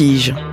Vertige.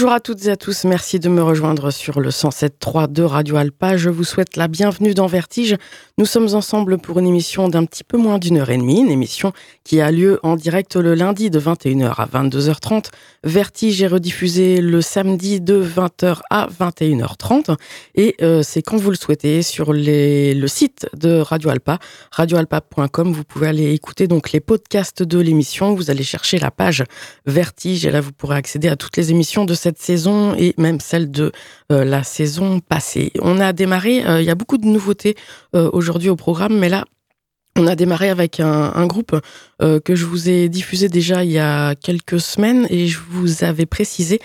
Bonjour à toutes et à tous, merci de me rejoindre sur le 107.3 de Radio Alpa. Je vous souhaite la bienvenue dans Vertige. Nous sommes ensemble pour une émission d'un petit peu moins d'une heure et demie, une émission qui a lieu en direct le lundi de 21h à 22h30. Vertige est rediffusé le samedi de 20h à 21h30 et euh, c'est quand vous le souhaitez sur le site de Radio Alpa, radioalpa.com. Vous pouvez aller écouter donc les podcasts de l'émission. Vous allez chercher la page Vertige et là vous pourrez accéder à toutes les émissions de cette saison et même celle de euh, la saison passée. On a démarré, euh, il y a beaucoup de nouveautés euh, au programme, mais là, on a démarré avec un, groupe que je vous ai diffusé déjà il y a quelques semaines et je vous avais précisé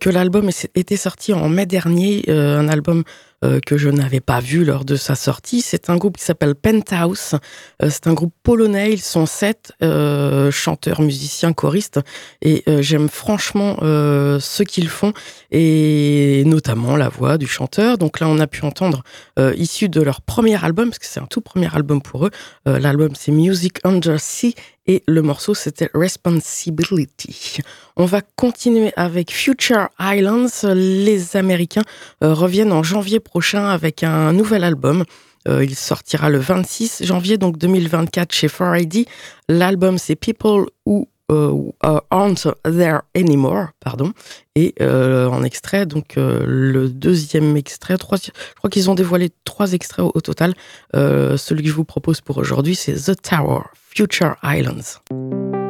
que l'album était sorti en mai dernier, un album euh, que je n'avais pas vu lors de sa sortie. C'est un groupe qui s'appelle Penthouse. Euh, c'est un groupe polonais. Ils sont sept euh, chanteurs, musiciens, choristes. Et j'aime franchement ce qu'ils font et notamment la voix du chanteur. Donc là, on a pu entendre issu de leur premier album, parce que c'est un tout premier album pour eux. L'album, c'est Music Under Sea et le morceau c'était Responsibility. On va continuer avec Future Islands. Les Américains euh, reviennent en janvier prochain avec un nouvel album. Euh, il sortira le 26 janvier donc 2024 chez 4ID. L'album c'est People Who Aren't There Anymore, pardon. Et euh, en extrait, donc le deuxième extrait, je crois qu'ils ont dévoilé trois extraits au, total. celui que je vous propose pour aujourd'hui, c'est The Tower Future Islands.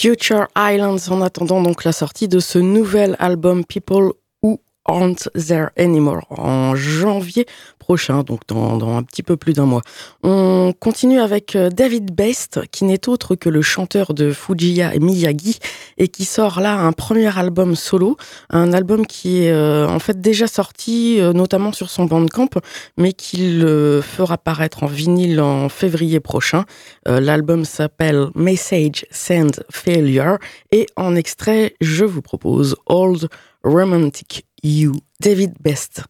Future Islands. En attendant donc la sortie de ce nouvel album People Who Aren't There Anymore. En janvier prochain, donc dans, un petit peu plus d'un mois. On continue avec euh, David Best, qui n'est autre que le chanteur de Fujiya et Miyagi, et qui sort là un premier album solo, un album qui est euh, en fait déjà sorti, euh, notamment sur son Bandcamp, mais qu'il fera paraître en vinyle en février prochain. L'album s'appelle Message Send Failure, et en extrait, je vous propose Old Romantic You, David Best.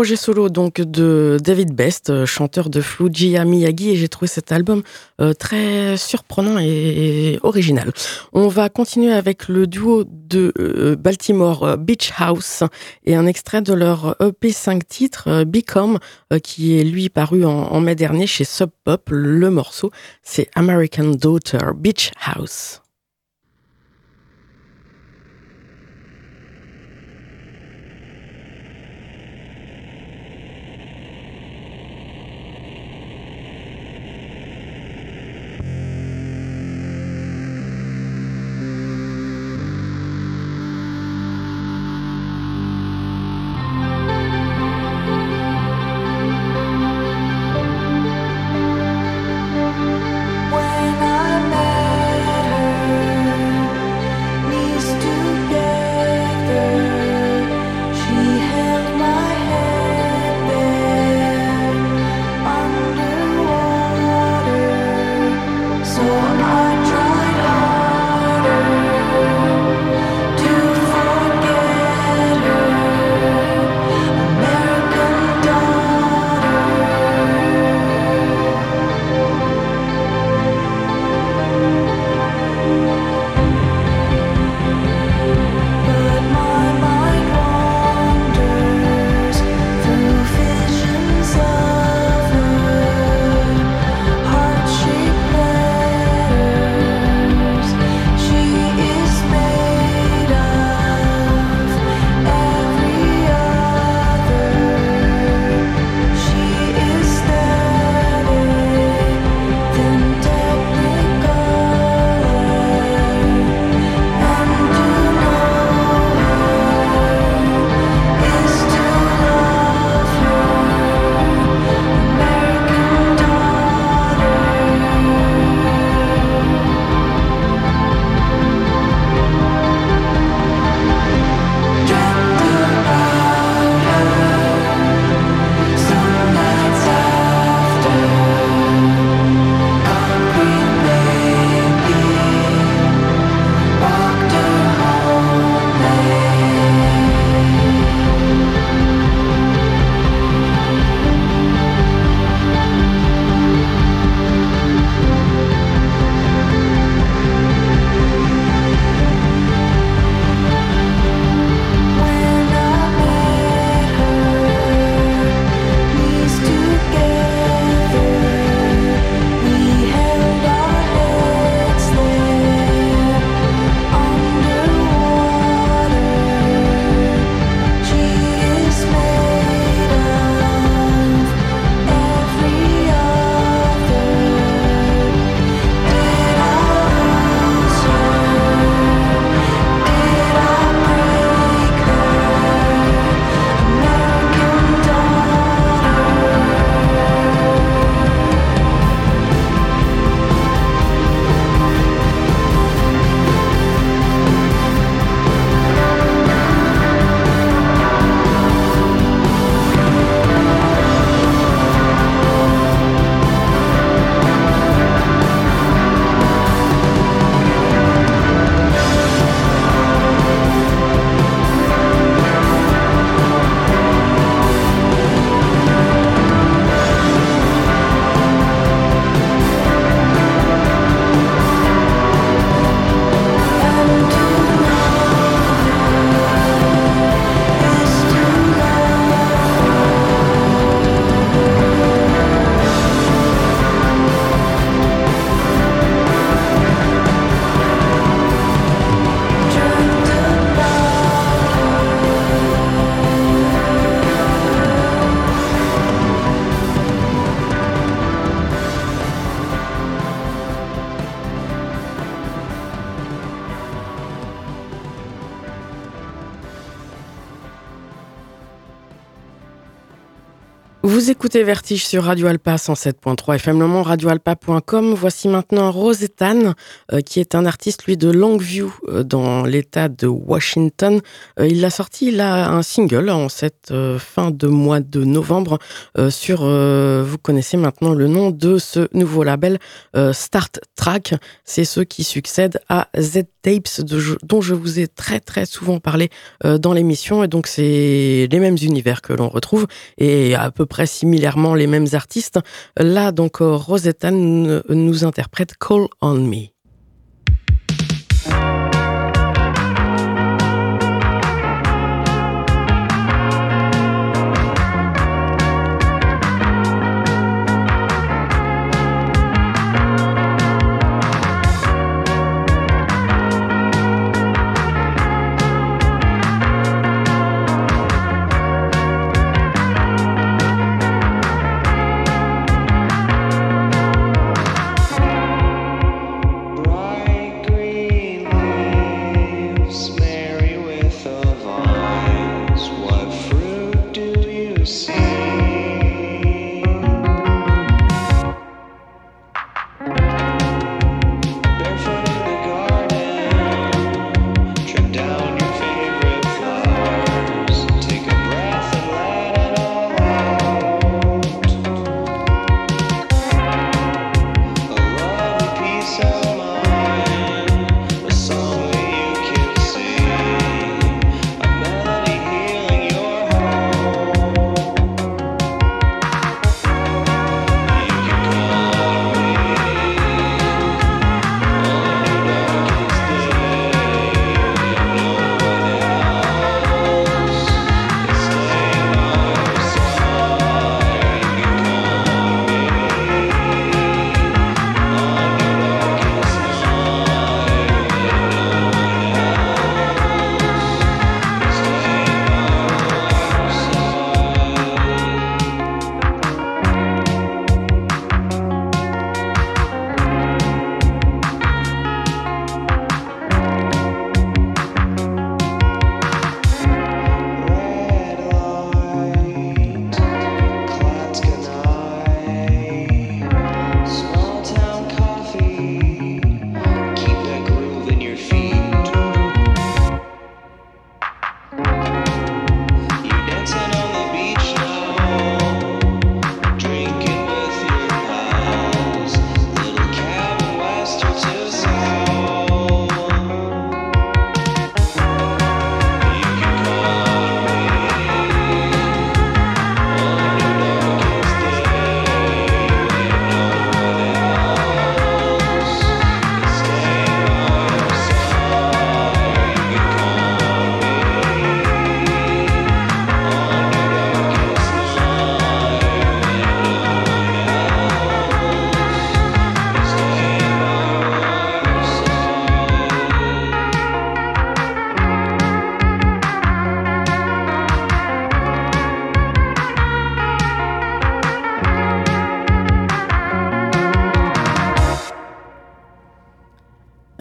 Projet solo donc de David Best, euh, chanteur de Fujia Miyagi, et j'ai trouvé cet album euh, très surprenant et original. On va continuer avec le duo de euh, Baltimore Beach House et un extrait de leur EP 5 titres Become, qui est lui paru en, en mai dernier chez Sub Pop. Le morceau, c'est American Daughter Beach House. Écoutez Vertige sur Radio Alpa 107.3 FM Le Mans, radioalpa.com. Voici maintenant Rosetan, euh, qui est un artiste, lui, de Longview, euh, dans l'état de Washington. Euh, il a sorti là un single en cette fin de mois de novembre sur, vous connaissez maintenant le nom de ce nouveau label, Start Track. C'est ceux qui succèdent à Z Tapes, dont je vous ai très très souvent parlé dans l'émission. Et donc, c'est les mêmes univers que l'on retrouve et à peu près les mêmes artistes. Là, donc, euh, Rosetta nous interprète Call on Me.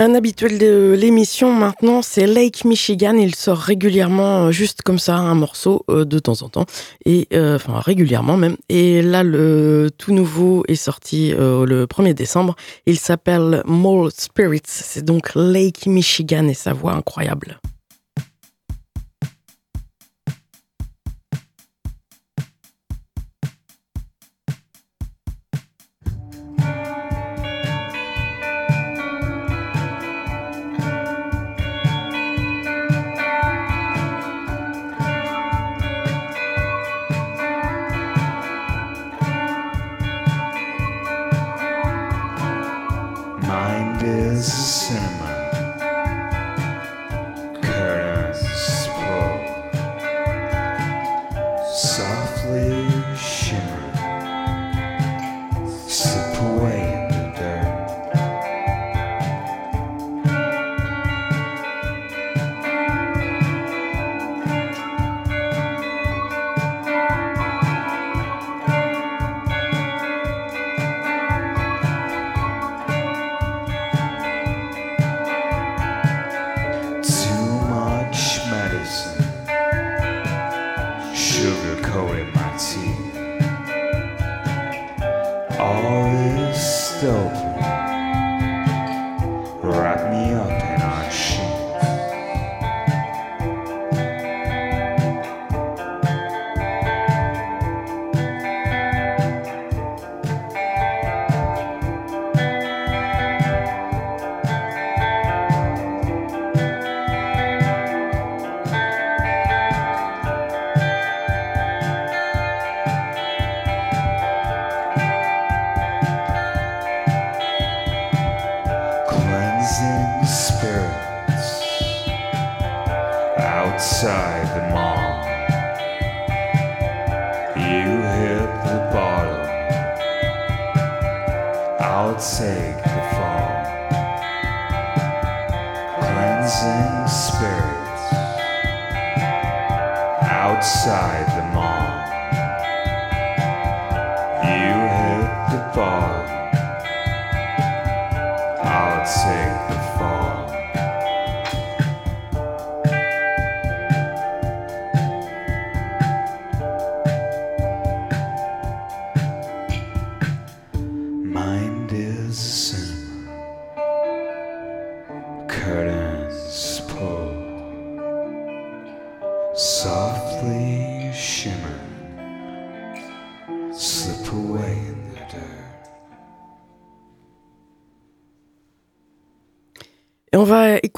Un habituel de l'émission maintenant, c'est Lake Michigan. Il sort régulièrement, euh, juste comme ça, un morceau euh, de temps en temps, et euh, enfin régulièrement même. Et là, le tout nouveau est sorti le 1er décembre. Il s'appelle Mole Spirits. C'est donc Lake Michigan et sa voix incroyable.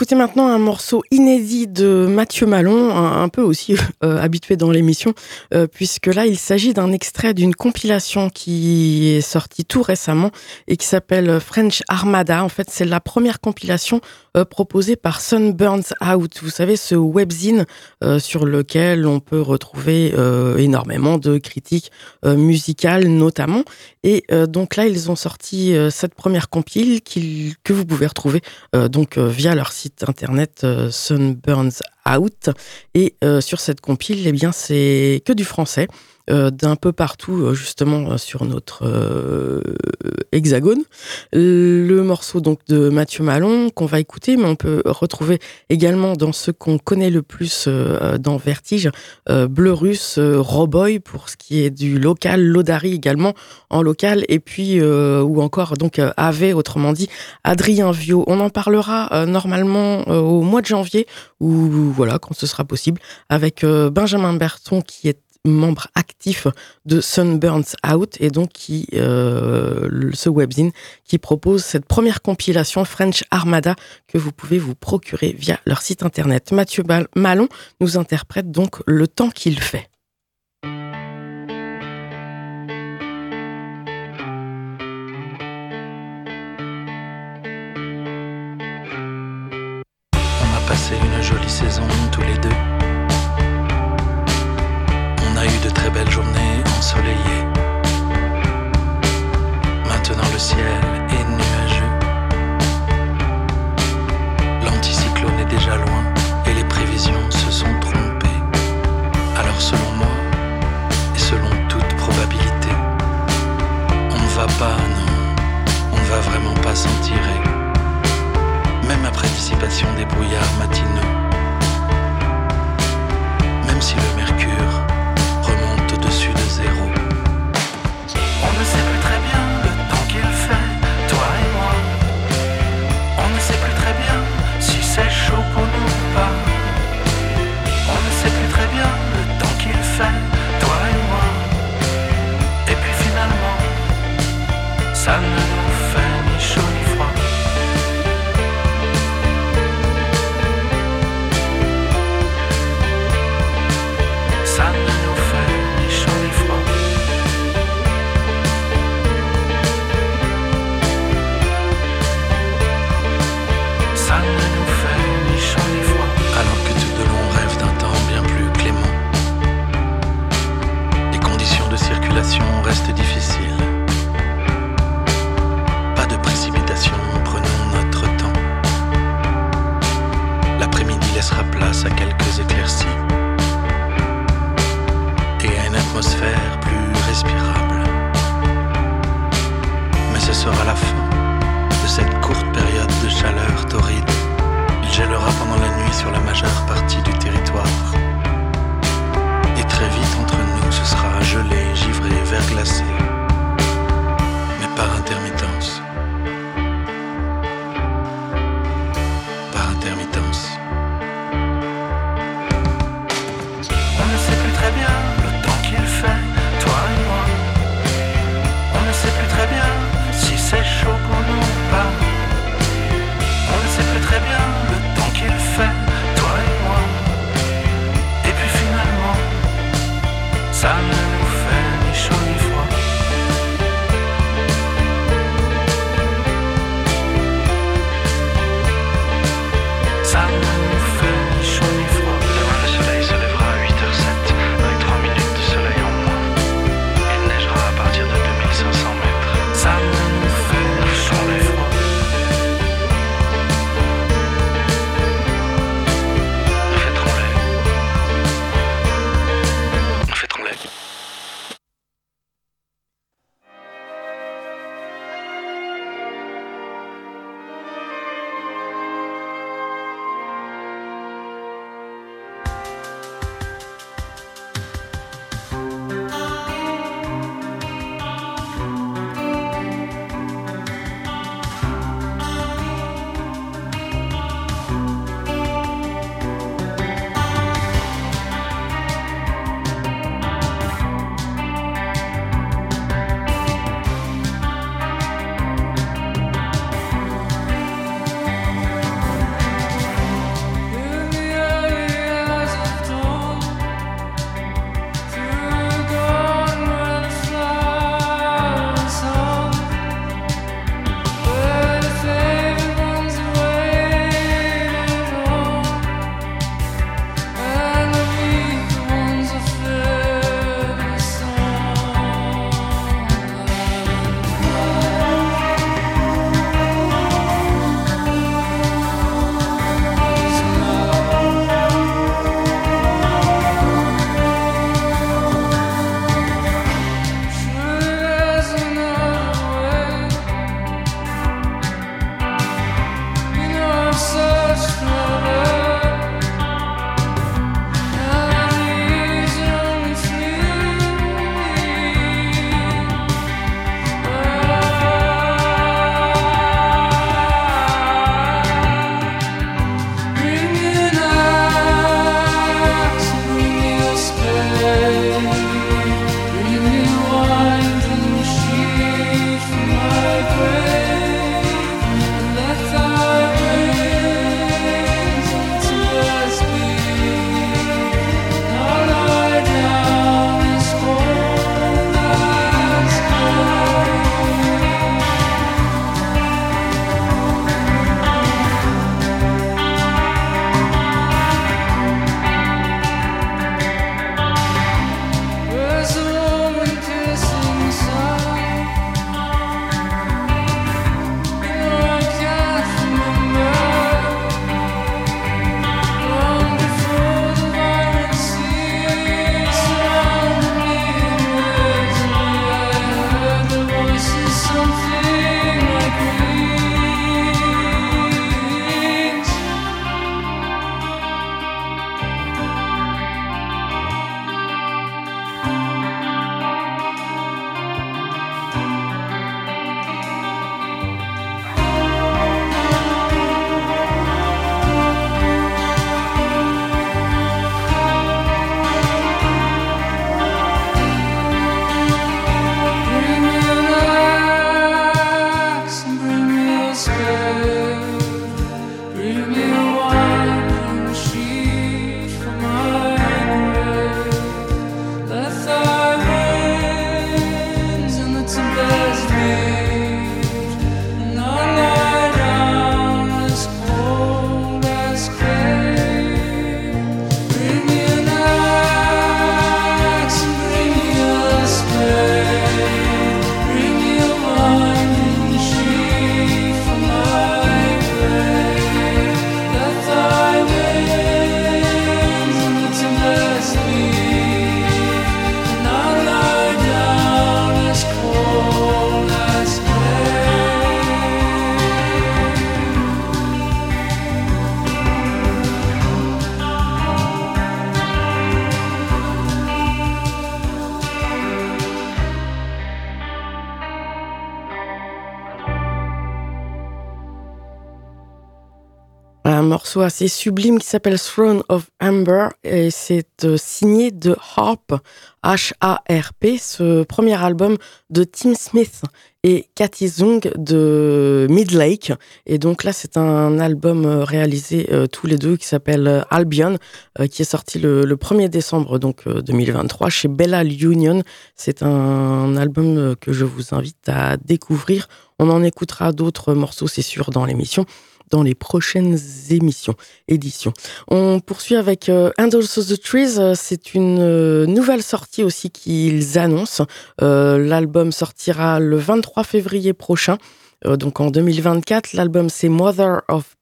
Écouter maintenant un morceau inédit de Mathieu Malon, un, peu aussi euh, habitué dans l'émission, euh, puisque là il s'agit d'un extrait d'une compilation qui est sortie tout récemment et qui s'appelle French Armada. En fait, c'est la première compilation euh, proposée par Sunburns Out. Vous savez, ce webzine sur lequel on peut retrouver énormément de critiques musicales notamment. Et donc là, ils ont sorti cette première compile que vous pouvez retrouver donc via leur site internet euh, Sunburns Out. Et euh, sur cette compile, eh bien, c'est que du français. Euh, d'un peu partout euh, justement euh, sur notre hexagone. Le morceau donc de Mathieu Malon qu'on va écouter, mais on peut retrouver également dans ce qu'on connaît le plus dans Vertige, Bleu Russe, Roboy pour ce qui est du local, Lodari également en local, et puis ou encore donc Ave, autrement dit Adrien Vio. On en parlera normalement au mois de janvier ou voilà quand ce sera possible avec Benjamin Berton qui est membre actif de Sunburns Out et donc qui euh, ce webzine qui propose cette première compilation French Armada que vous pouvez vous procurer via leur site internet. Mathieu Malon nous interprète donc le temps qu'il fait. On a passé une jolie saison tous les deux morceau assez sublime qui s'appelle Throne of Amber et c'est euh, signé de Harp, H-A-R-P, ce premier album de Tim Smith et Cathy Zung de Midlake. Et donc là, c'est un album euh, réalisé euh, tous les deux qui s'appelle Albion, qui est sorti le, 1er décembre donc 2023 chez Bella Union. C'est un album que je vous invite à découvrir. On en écoutera d'autres morceaux, c'est sûr, dans l'émission dans les prochaines émissions, éditions. On poursuit avec euh, of the Trees. C'est une euh, nouvelle sortie aussi qu'ils annoncent. Euh, l'album sortira le 23 février prochain. Euh, donc en 2024, l'album c'est Mother of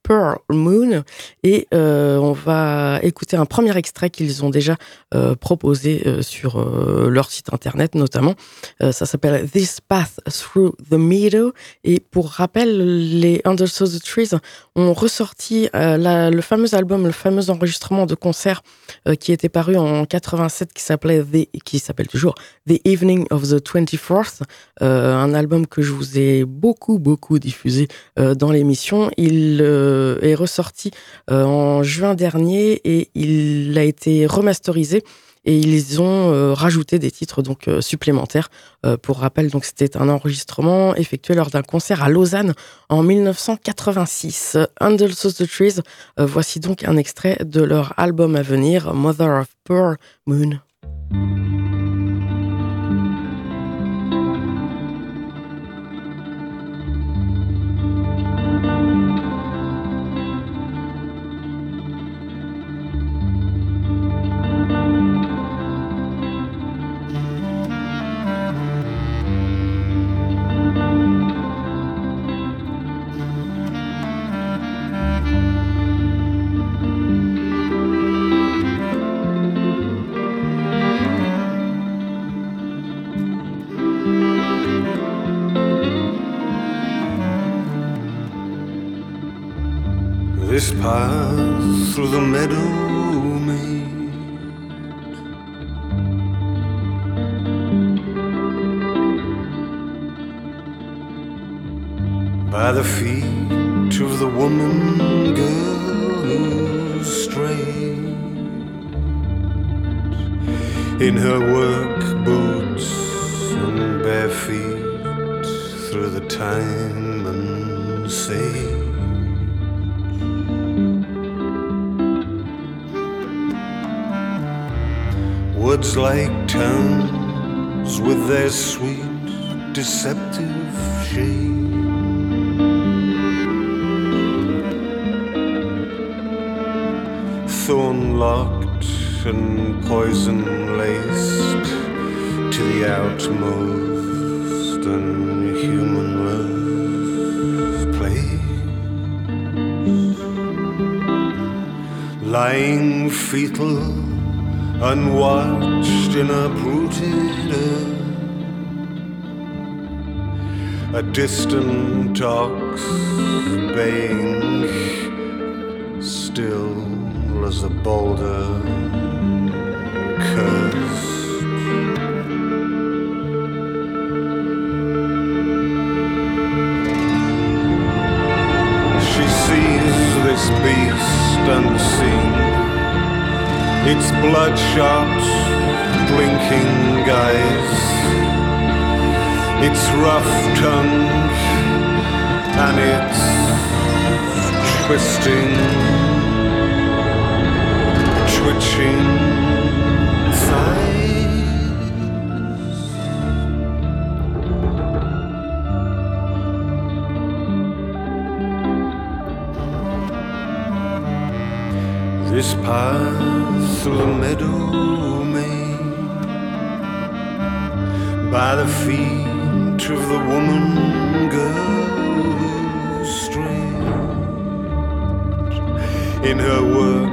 Moon et euh, on va écouter un premier extrait qu'ils ont déjà euh, proposé sur leur site internet notamment. ça s'appelle This Path Through the Meadow et pour rappel, les Under the Trees ont ressorti le fameux album, le fameux enregistrement de concert qui était paru en 87 qui s'appelait qui s'appelle toujours The Evening of the 24th, un album que je vous ai beaucoup beaucoup diffusé euh, dans l'émission. Il euh, est ressorti euh, en juin dernier et il a été remasterisé et ils ont rajouté des titres donc supplémentaires. pour rappel, donc c'était un enregistrement effectué lors d'un concert à Lausanne en 1986. Under the Trees, voici donc un extrait de leur album à venir, Mother of Pearl Moon. Path through the meadow made by the feet of the woman girl who strayed in her work boots and bare feet through the time and sage. Woods like towns with their sweet, deceptive shade. Thorn locked and poison laced to the outmost and human love place. Lying fetal unwatched and uprooted. A distant ox baying, still as a boulder cursed. Its bloodshot, blinking eyes, its rough tongue, and its twisting, twitching. This path meadow made by the feet of the woman girl strayed in her work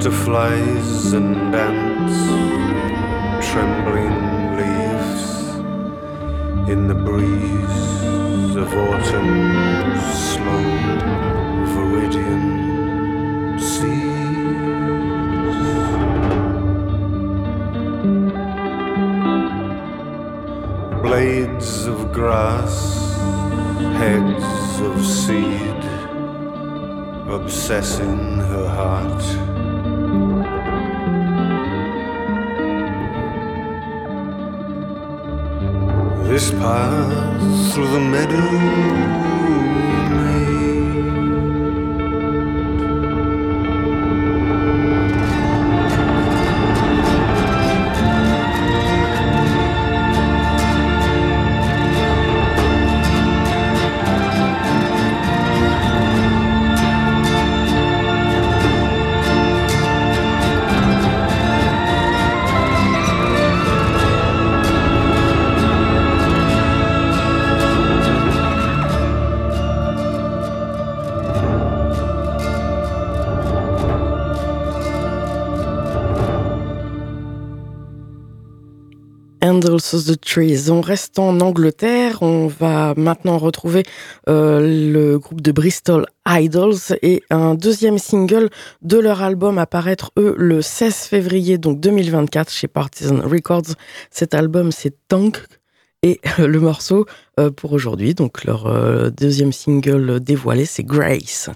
butterflies and ants, trembling leaves in the breeze. of autumn's slow viridian seas. Blades of grass, heads of seed, obsessing her heart. This path through the meadow Of the Trees. On reste en Angleterre. On va maintenant retrouver euh, le groupe de Bristol Idols et un deuxième single de leur album à paraître eux le 16 février donc 2024 chez Partisan Records. Cet album c'est Tank et le morceau euh, pour aujourd'hui donc leur euh, deuxième single dévoilé c'est Grace.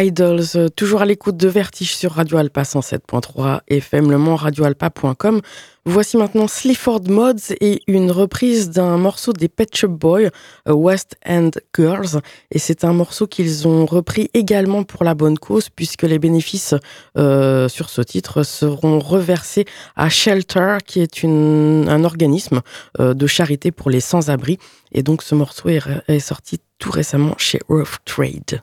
Idols, euh, toujours à l'écoute de Vertige sur Radio Alpa 107.3 FM Le Mans, radioalpa.com. Voici maintenant Slifford Mods et une reprise d'un morceau des Pet Shop Boys, euh, West End Girls. Et c'est un morceau qu'ils ont repris également pour la bonne cause, puisque les bénéfices euh, sur ce titre seront reversés à Shelter, qui est un organisme de charité pour les sans-abri. Et donc ce morceau est, est sorti tout récemment chez Rough Trade.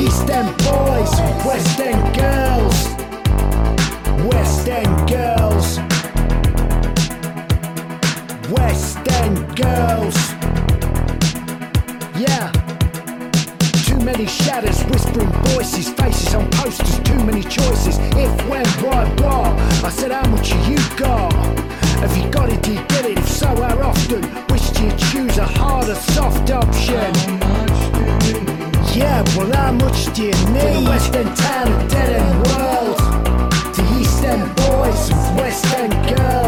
East End boys, West End girls, West End girls, West End girls. Yeah. Too many shadows, whispering voices, faces on posters, too many choices. If, when, why, what? I said, how much you got? Have you got it, do you get it? If so, how often? Do you choose, a hard or soft option? Yeah, well, how much do need? The West End town, dead end world. The East End boys and West End girls.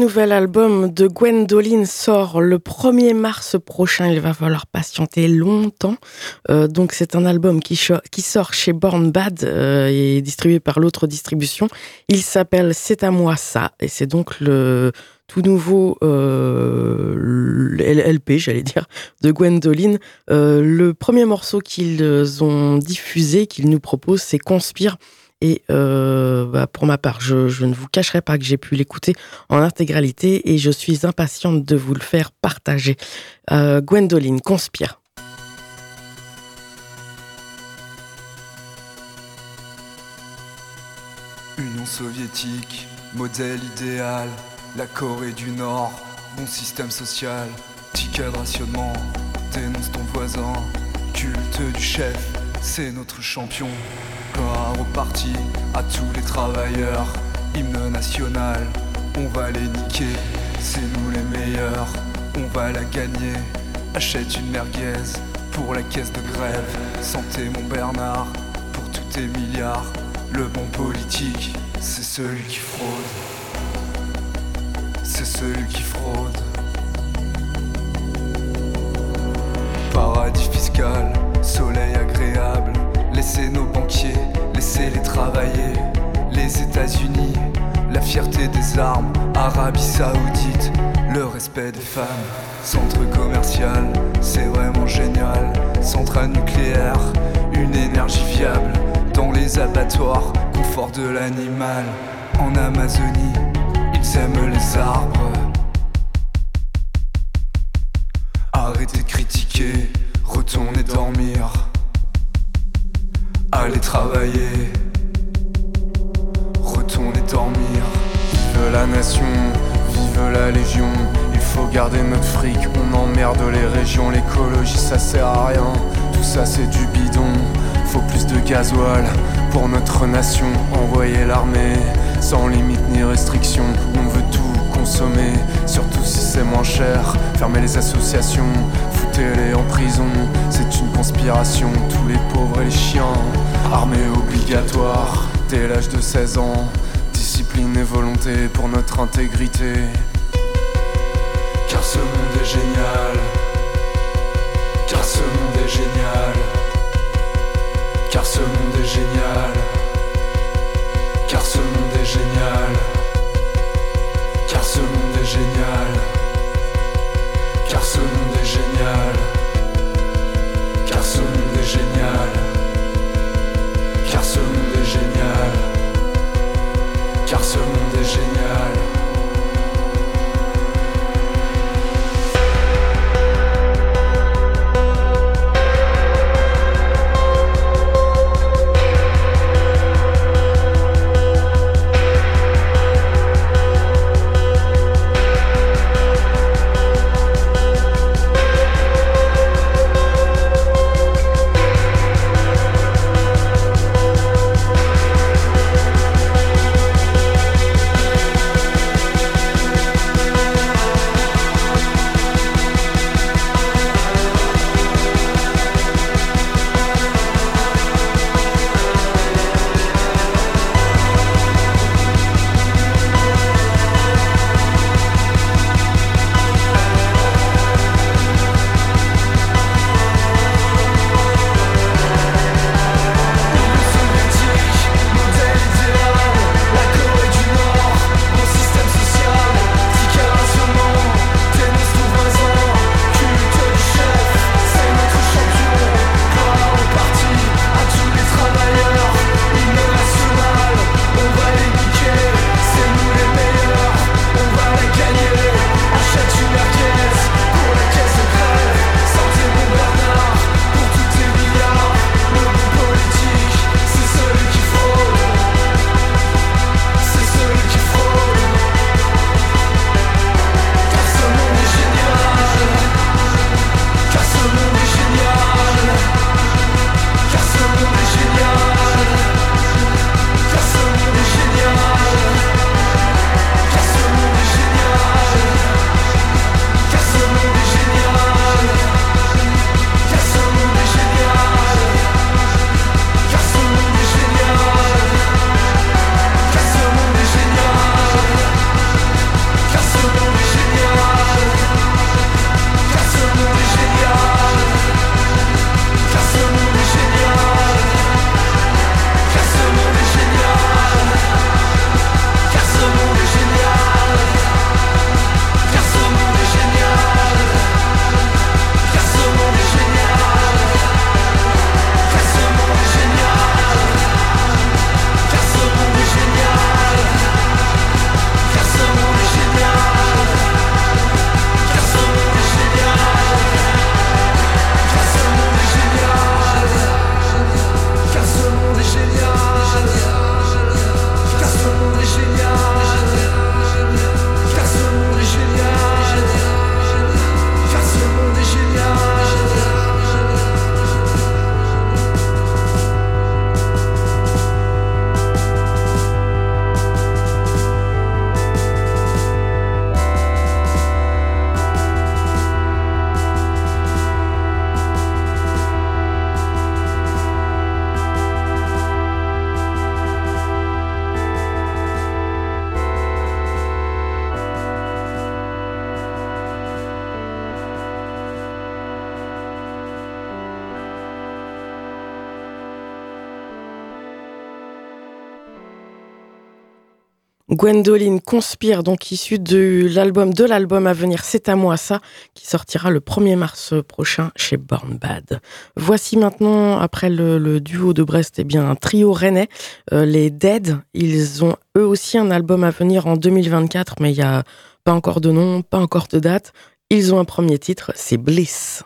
Nouvel album de Gwendoline sort le 1er mars prochain. Il va falloir patienter longtemps. Euh, donc c'est un album qui, sort chez Born Bad euh, et distribué par l'autre distribution. Il s'appelle C'est à moi ça et c'est donc le tout nouveau euh, LP, j'allais dire, de Gwendoline. Euh, le premier morceau qu'ils ont diffusé, qu'ils nous proposent, c'est Conspire. Et euh, bah, pour ma part, je, ne vous cacherai pas que j'ai pu l'écouter en intégralité et je suis impatiente de vous le faire partager. Euh, Gwendoline, conspire. Union soviétique, modèle idéal, la Corée du Nord, bon système social, ticket de rationnement, dénonce ton voisin, culte du chef, c'est notre champion. Un reparti à tous les travailleurs, hymne national, on va les niquer, c'est nous les meilleurs, on va la gagner. Achète une merguez pour la caisse de grève, santé mon Bernard, pour tous tes milliards. Le bon politique, c'est celui qui fraude. C'est celui qui fraude. Paradis fiscal, soleil agréable Laissez nos travailler. Les États-Unis, la fierté des armes, Arabie Saoudite, le respect des femmes. Centre commercial, c'est vraiment génial. Centrale nucléaire, une énergie viable. Dans les abattoirs, confort de l'animal. En Amazonie, ils aiment les arbres. Arrêtez de critiquer, retournez dormir. Allez travailler, retourner dormir. Vive la nation, vive la légion. Il faut garder notre fric, on emmerde les régions. L'écologie ça sert à rien, tout ça c'est du bidon. Faut plus de gasoil pour notre nation. Envoyer l'armée sans limite ni restriction. On veut tout consommer, surtout si c'est moins cher. Fermer les associations, foutez-les en prison. C'est une conspiration, tous les pauvres et les chiens. Armée obligatoire dès l'âge de 16 ans. Discipline et volonté pour notre intégrité. Car ce monde est génial. Car ce monde est génial. Car ce monde est génial. Car ce monde est génial. Car ce monde est génial. Car ce monde est génial. Gwendoline conspire, donc issu de l'album de l'album à venir C'est à moi ça, qui sortira le 1er mars prochain chez Born Bad. Voici maintenant, après le, duo de Brest, eh bien un trio rennais, euh, les Dead. Ils ont eux aussi un album à venir en 2024, mais il n'y a pas encore de nom, pas encore de date. Ils ont un premier titre, c'est Bliss.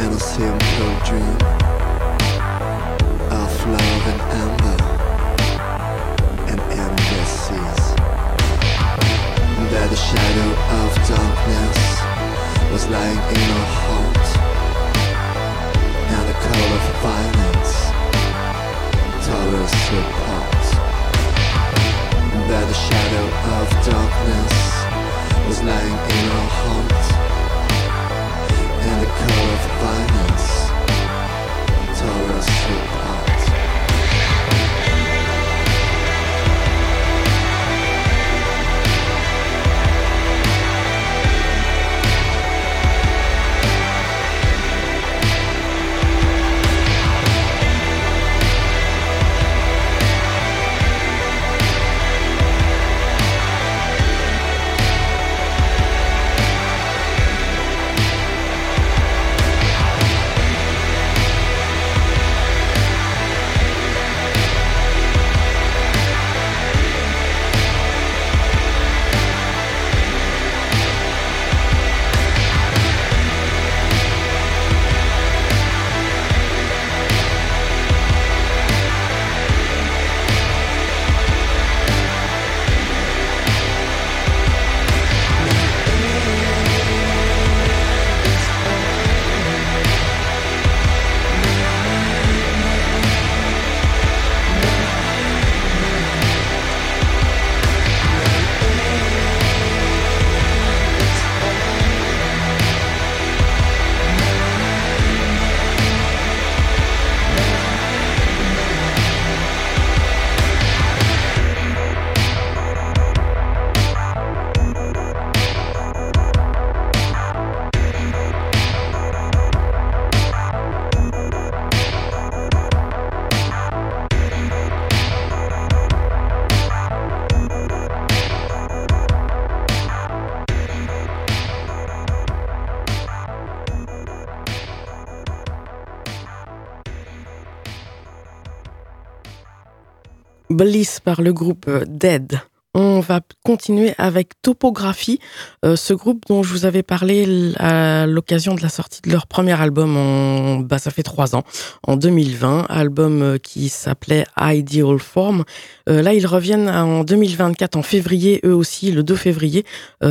and I'll see him through a dream. Bliss par le groupe Dead. On va continuer avec Topographie, euh, ce groupe dont je vous avais parlé à l'occasion de la sortie de leur premier album en, bah, ça fait trois ans, en 2020, album euh, qui s'appelait Ideal Form. Euh, là, ils reviennent en 2024, en février, eux aussi, le 2 février,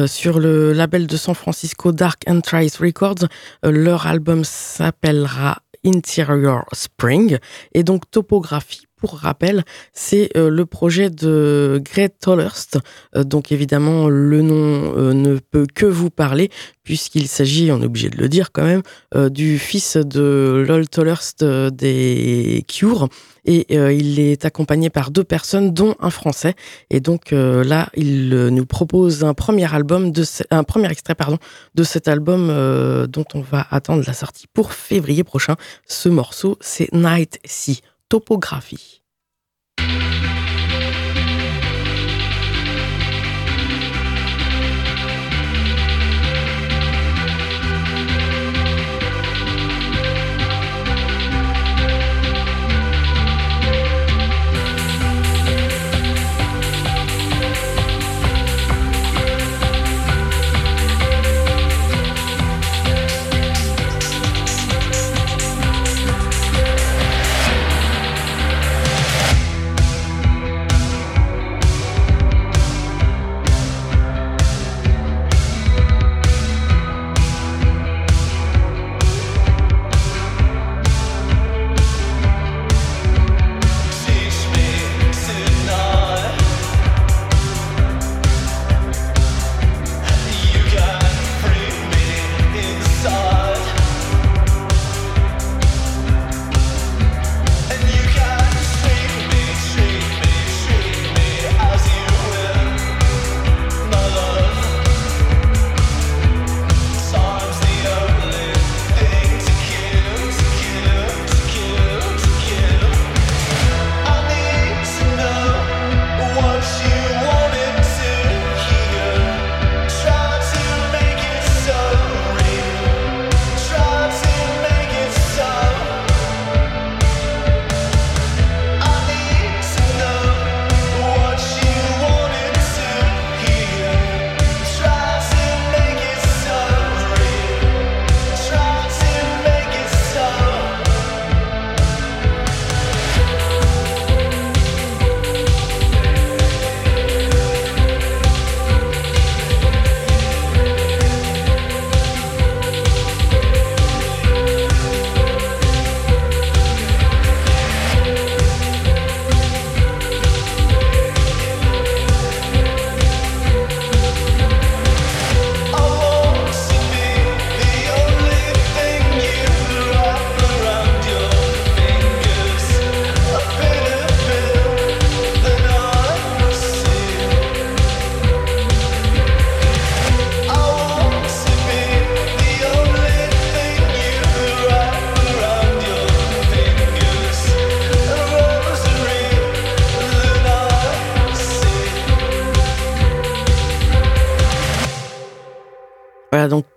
sur le label de San Francisco Dark Enterprise Records. leur album s'appellera Interior Spring et donc Topographie pour rappel, c'est euh, le projet de Greg Tollerst. Euh, donc évidemment, le nom euh, ne peut que vous parler puisqu'il s'agit, on est obligé de le dire quand même, du fils de Lol Tollerst des Cure. Et il est accompagné par deux personnes, dont un Français. Et donc là, il nous propose un premier album, un premier extrait pardon, de cet album dont on va attendre la sortie pour février prochain. Ce morceau, c'est Night Sea topographie.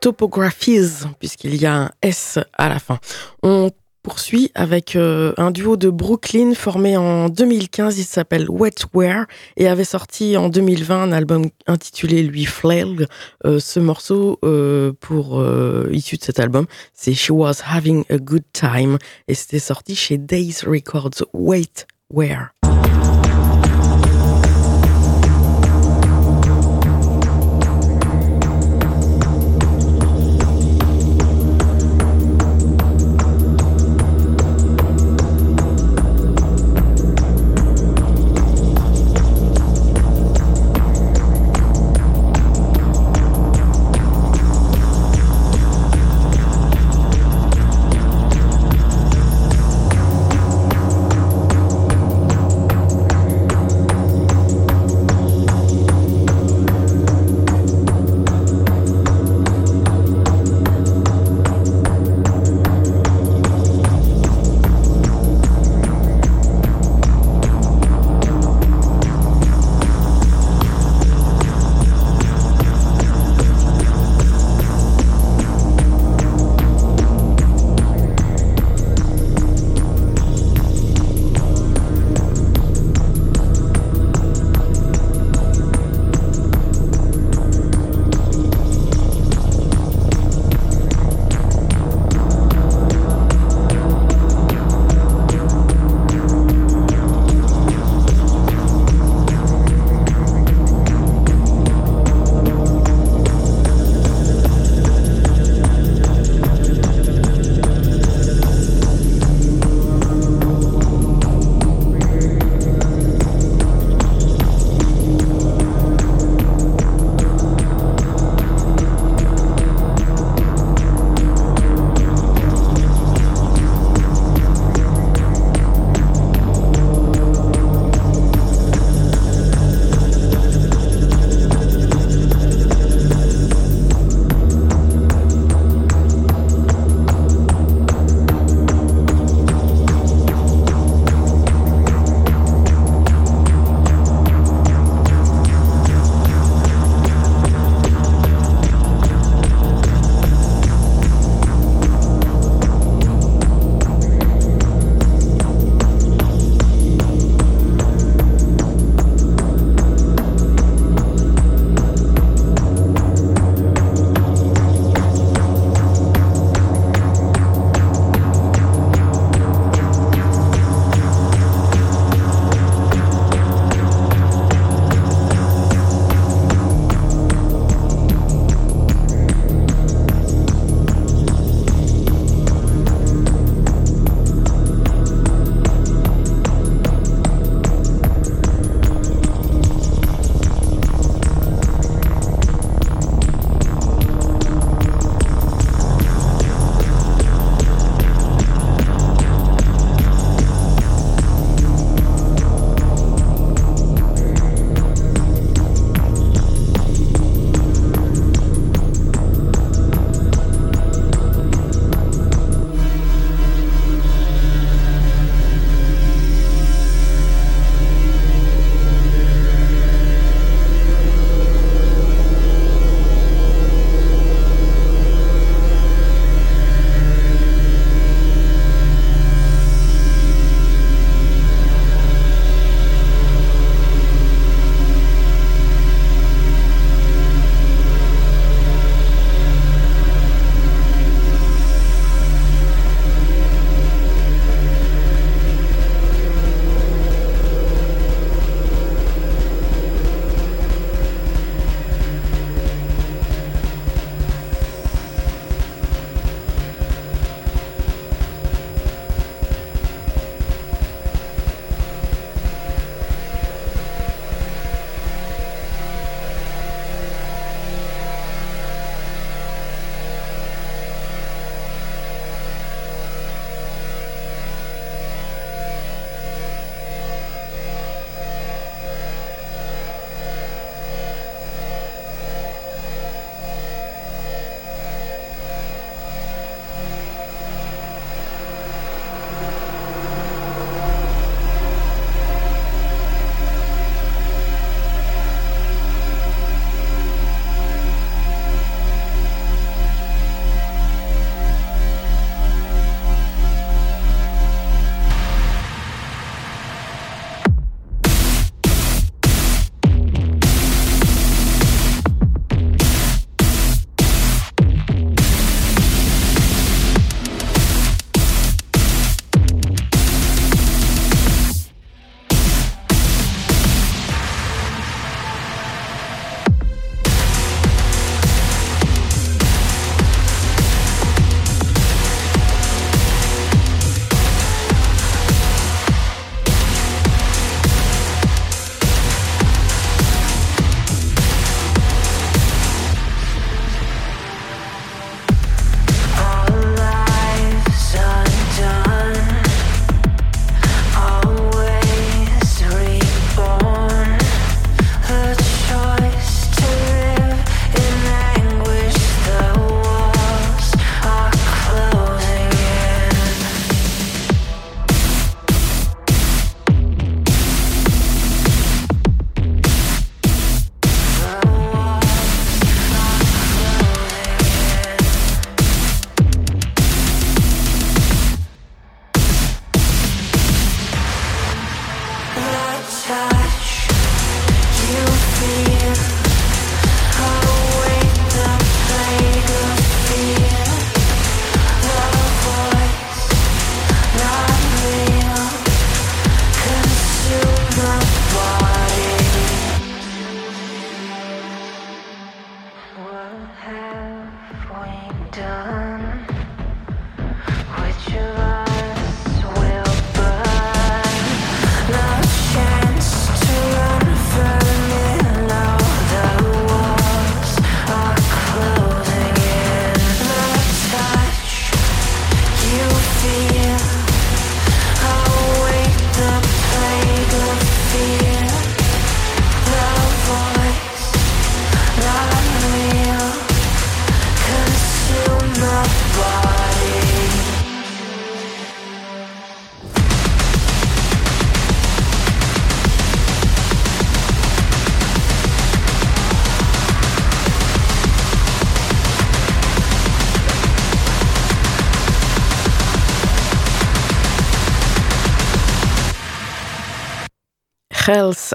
Topographies, puisqu'il y a un S à la fin. On poursuit avec euh, un duo de Brooklyn formé en 2015. Il s'appelle Wetware et avait sorti en 2020 un album intitulé lui Flail. Euh, ce morceau euh, pour issu de cet album, c'est She Was Having a Good Time et c'était sorti chez Days Records. Wetware.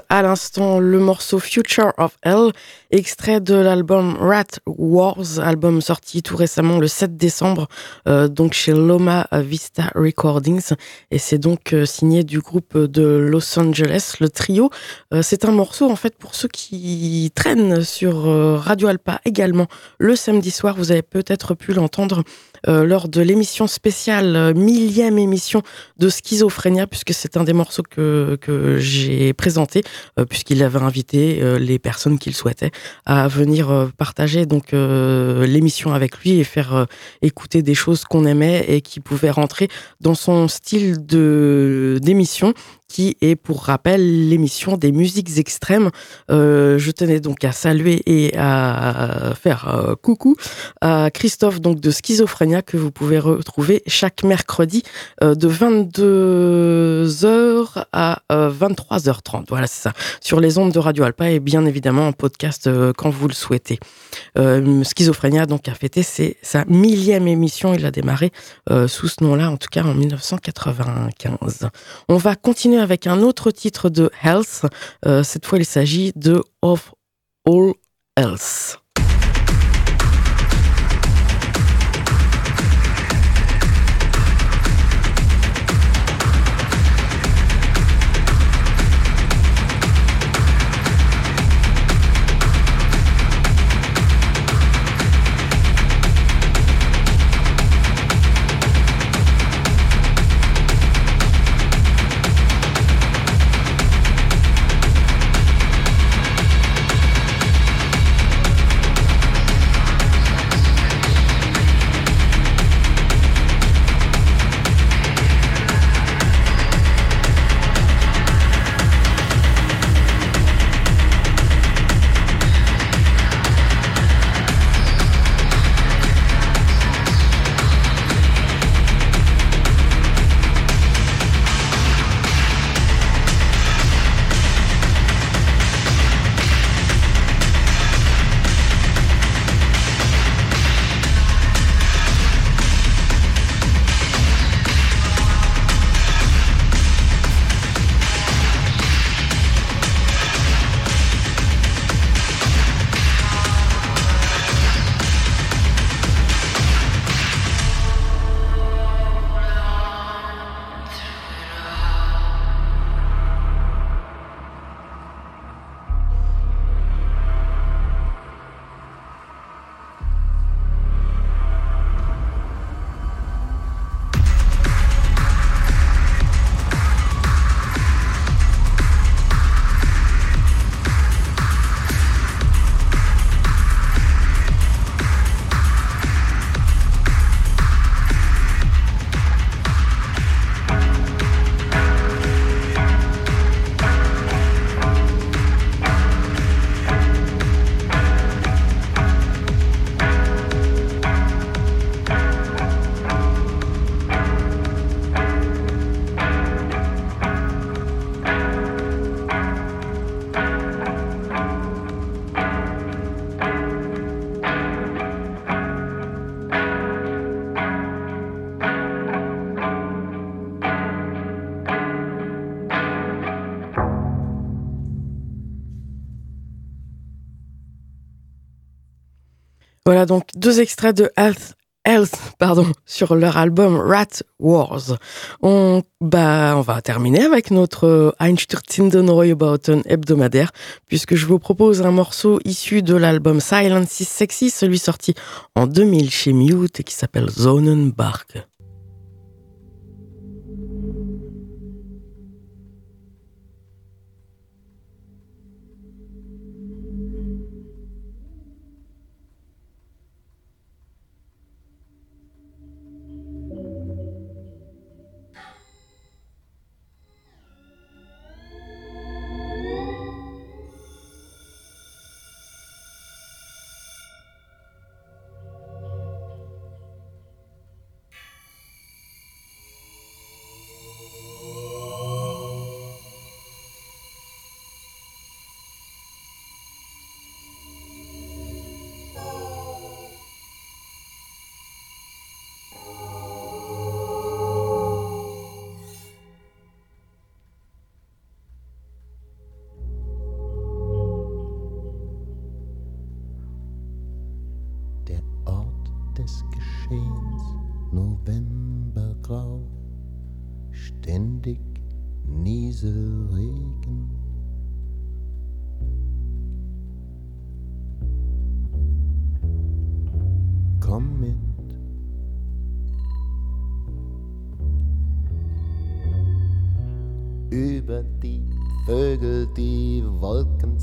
À l'instant le morceau Future of Hell, extrait de l'album Rat Wars, album sorti tout récemment le 7 décembre, euh, donc chez Loma Vista Recordings, et c'est donc euh, signé du groupe de Los Angeles, le trio. Euh, c'est un morceau en fait pour ceux qui traînent sur Radio Alpa également le samedi soir, vous avez peut-être pu l'entendre euh, lors de l'émission spéciale, euh, millième émission de Schizophrénia, puisque c'est un des morceaux que, que j'ai présenté, euh, puisqu'il avait invité les personnes qu'il souhaitait à venir partager donc l'émission avec lui et faire écouter des choses qu'on aimait et qui pouvaient rentrer dans son style de d'émission qui est, pour rappel, l'émission des musiques extrêmes. Euh, je tenais donc à saluer et à faire euh, coucou à Christophe donc de Schizophrénia que vous pouvez retrouver chaque mercredi euh, de 22h à 23h30. Voilà, c'est ça. Sur les ondes de Radio Alpa et bien évidemment en podcast quand vous le souhaitez. Schizophrénia donc a fêté sa millième émission. Il a démarré sous ce nom-là, en tout cas en 1995. On va continuer avec un autre titre de Health. Euh, cette fois, il s'agit de Of All Else. Voilà donc deux extraits de Health Health, pardon, sur leur album Rat Wars. On, bah, va terminer avec notre Einstürzen Neubauten hebdomadaire, puisque je vous propose un morceau issu de l'album Silence is Sexy, celui sorti en 2000 chez Mute et qui s'appelle Zonenbark.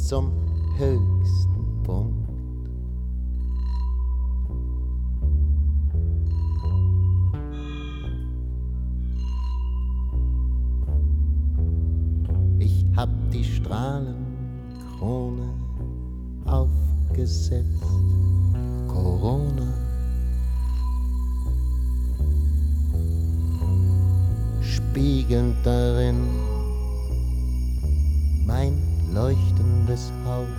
Zum höchsten Punkt. Ich hab die Strahlenkrone aufgesetzt, Corona. Spiegelnd darin mein leuchtendes Haupt.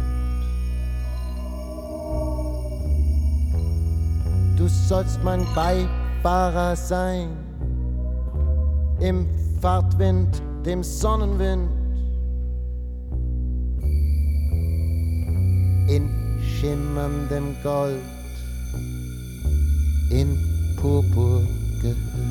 Du sollst mein Beifahrer sein, im Fahrtwind, dem Sonnenwind, in schimmerndem Gold, in Purpur gehüllt.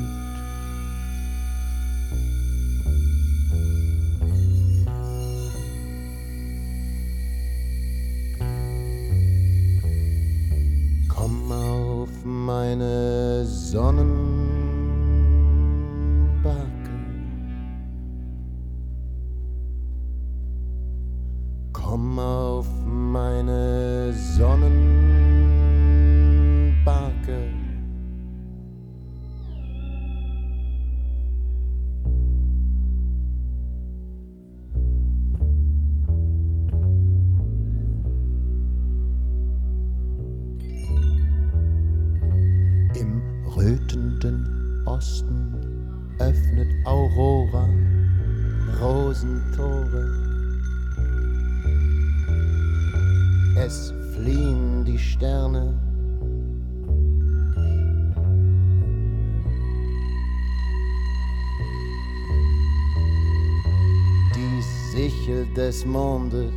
Des Mondes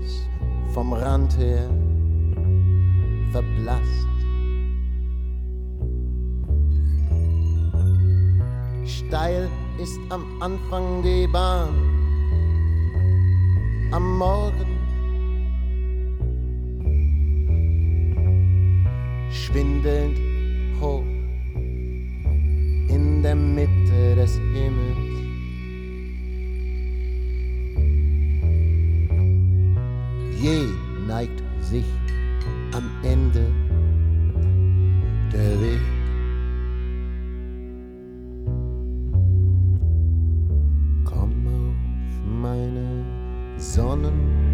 Sonnen.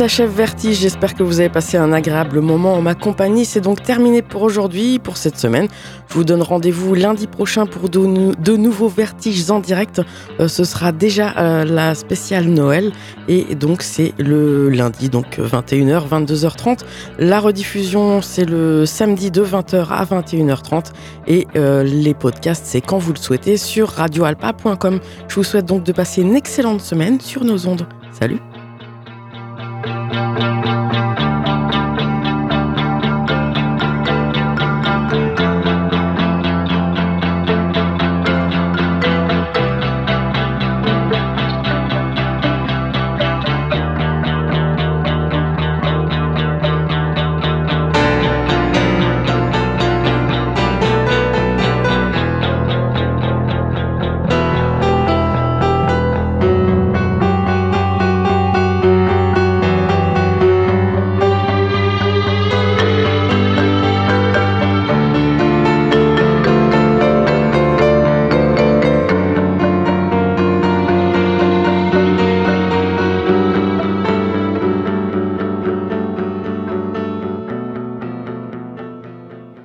s'achève Vertige. J'espère que vous avez passé un agréable moment en ma compagnie. C'est donc terminé pour aujourd'hui, pour cette semaine. Je vous donne rendez-vous lundi prochain pour de, nouveaux Vertiges en direct. Euh, ce sera déjà euh, la spéciale Noël et donc c'est le lundi, donc 21h, 22h30. La rediffusion, c'est le samedi de 20h à 21h30 et euh, les podcasts, c'est quand vous le souhaitez sur radioalpa.com. Je vous souhaite donc de passer une excellente semaine sur nos ondes. Salut Thank you.